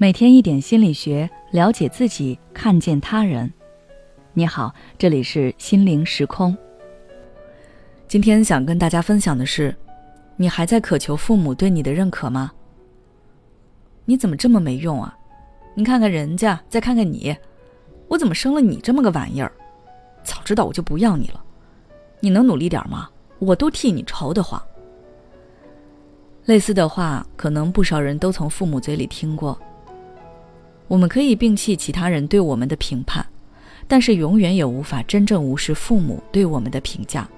每天一点心理学，了解自己，看见他人。你好，这里是心灵时空。今天想跟大家分享的是，你还在渴求父母对你的认可吗？你怎么这么没用啊？你看看人家，再看看你，我怎么生了你这么个玩意儿？早知道我就不要你了。你能努力点吗？我都替你愁得慌。类似的话，可能不少人都从父母嘴里听过。我们可以摒弃其他人对我们的评判，但是永远也无法真正无视父母对我们的评价。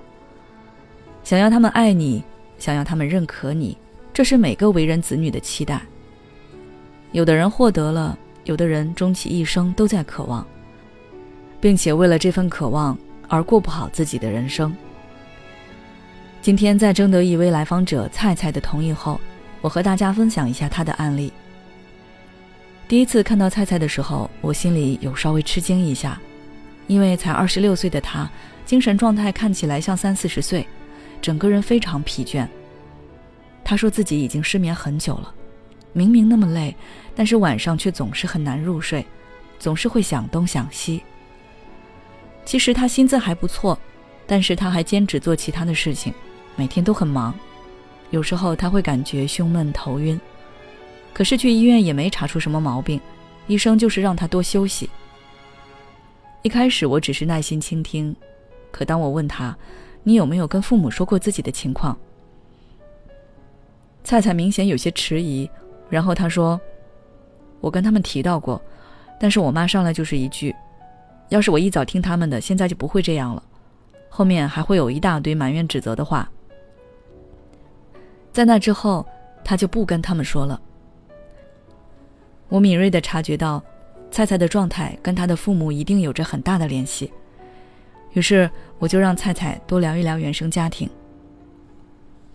想要他们爱你，想要他们认可你，这是每个为人子女的期待。有的人获得了，有的人终其一生都在渴望，并且为了这份渴望而过不好自己的人生。今天在征得一位来访者菜菜的同意后，我和大家分享一下他的案例。第一次看到菜菜的时候，我心里有稍微吃惊一下，因为才二十六岁的她，精神状态看起来像三四十岁，整个人非常疲倦。她说自己已经失眠很久了，明明那么累，但是晚上却总是很难入睡，总是会想东想西。其实她薪资还不错，但是她还兼职做其他的事情，每天都很忙，有时候她会感觉胸闷头晕。可是去医院也没查出什么毛病，医生就是让他多休息。一开始我只是耐心倾听，可当我问他：“你有没有跟父母说过自己的情况？”菜菜明显有些迟疑，然后他说：“我跟他们提到过，但是我妈上来就是一句：‘要是我一早听他们的，现在就不会这样了。’后面还会有一大堆埋怨指责的话。在那之后，他就不跟他们说了。”我敏锐地察觉到，菜菜的状态跟她的父母一定有着很大的联系。于是，我就让菜菜多聊一聊原生家庭。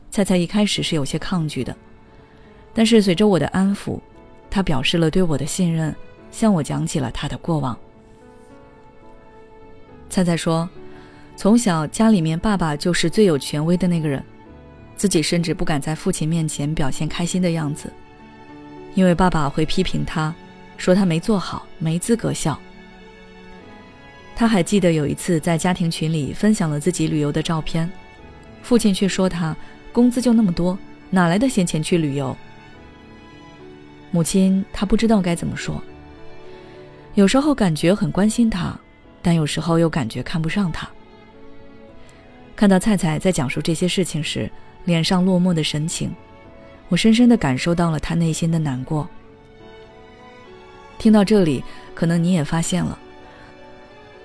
菜菜一开始是有些抗拒的，但是随着我的安抚，她表示了对我的信任，向我讲起了她的过往。菜菜说，从小家里面爸爸就是最有权威的那个人，自己甚至不敢在父亲面前表现开心的样子。因为爸爸会批评他，说他没做好，没资格笑。他还记得有一次在家庭群里分享了自己旅游的照片，父亲却说他工资就那么多，哪来的闲钱去旅游？母亲他不知道该怎么说。有时候感觉很关心他，但有时候又感觉看不上他。看到菜菜在讲述这些事情时，脸上落寞的神情。我深深的感受到了他内心的难过。听到这里，可能你也发现了，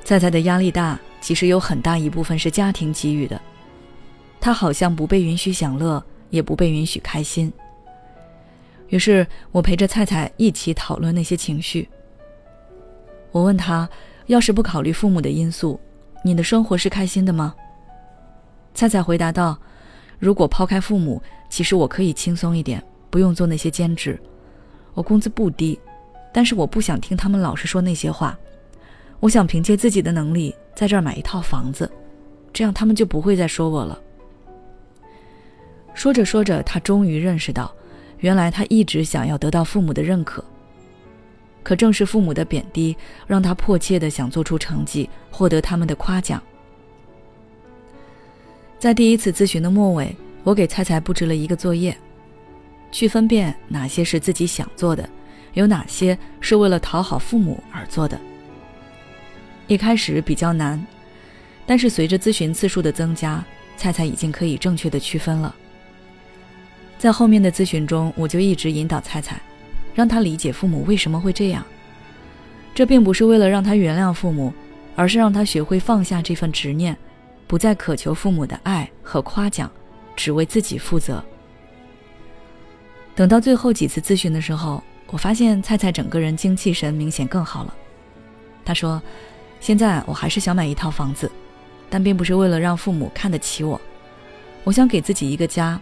菜菜的压力大，其实有很大一部分是家庭给予的。他好像不被允许享乐，也不被允许开心。于是我陪着菜菜一起讨论那些情绪。我问他，要是不考虑父母的因素，你的生活是开心的吗？菜菜回答道。如果抛开父母，其实我可以轻松一点，不用做那些兼职。我工资不低，但是我不想听他们老是说那些话。我想凭借自己的能力在这儿买一套房子，这样他们就不会再说我了。说着说着，他终于认识到，原来他一直想要得到父母的认可。可正是父母的贬低，让他迫切的想做出成绩，获得他们的夸奖。在第一次咨询的末尾，我给菜菜布置了一个作业，去分辨哪些是自己想做的，有哪些是为了讨好父母而做的。一开始比较难，但是随着咨询次数的增加，菜菜已经可以正确的区分了。在后面的咨询中，我就一直引导菜菜，让他理解父母为什么会这样。这并不是为了让他原谅父母，而是让他学会放下这份执念。不再渴求父母的爱和夸奖，只为自己负责。等到最后几次咨询的时候，我发现菜菜整个人精气神明显更好了。他说：“现在我还是想买一套房子，但并不是为了让父母看得起我。我想给自己一个家，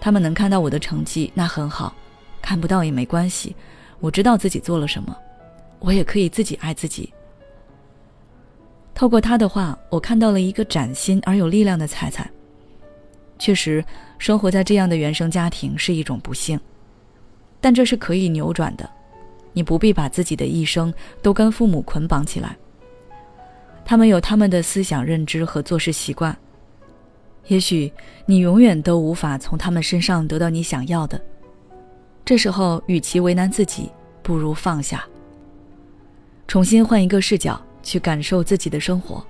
他们能看到我的成绩那很好，看不到也没关系。我知道自己做了什么，我也可以自己爱自己。”透过他的话，我看到了一个崭新而有力量的彩彩。确实，生活在这样的原生家庭是一种不幸，但这是可以扭转的。你不必把自己的一生都跟父母捆绑起来。他们有他们的思想认知和做事习惯，也许你永远都无法从他们身上得到你想要的。这时候，与其为难自己，不如放下，重新换一个视角去感受自己的生活。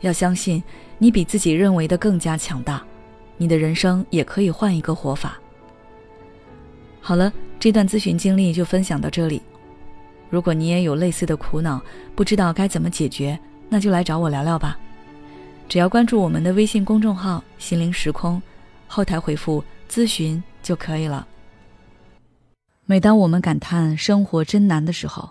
要相信，你比自己认为的更加强大，你的人生也可以换一个活法。好了，这段咨询经历就分享到这里。如果你也有类似的苦恼，不知道该怎么解决，那就来找我聊聊吧。只要关注我们的微信公众号“心灵时空”，后台回复“咨询”就可以了。每当我们感叹生活真难的时候，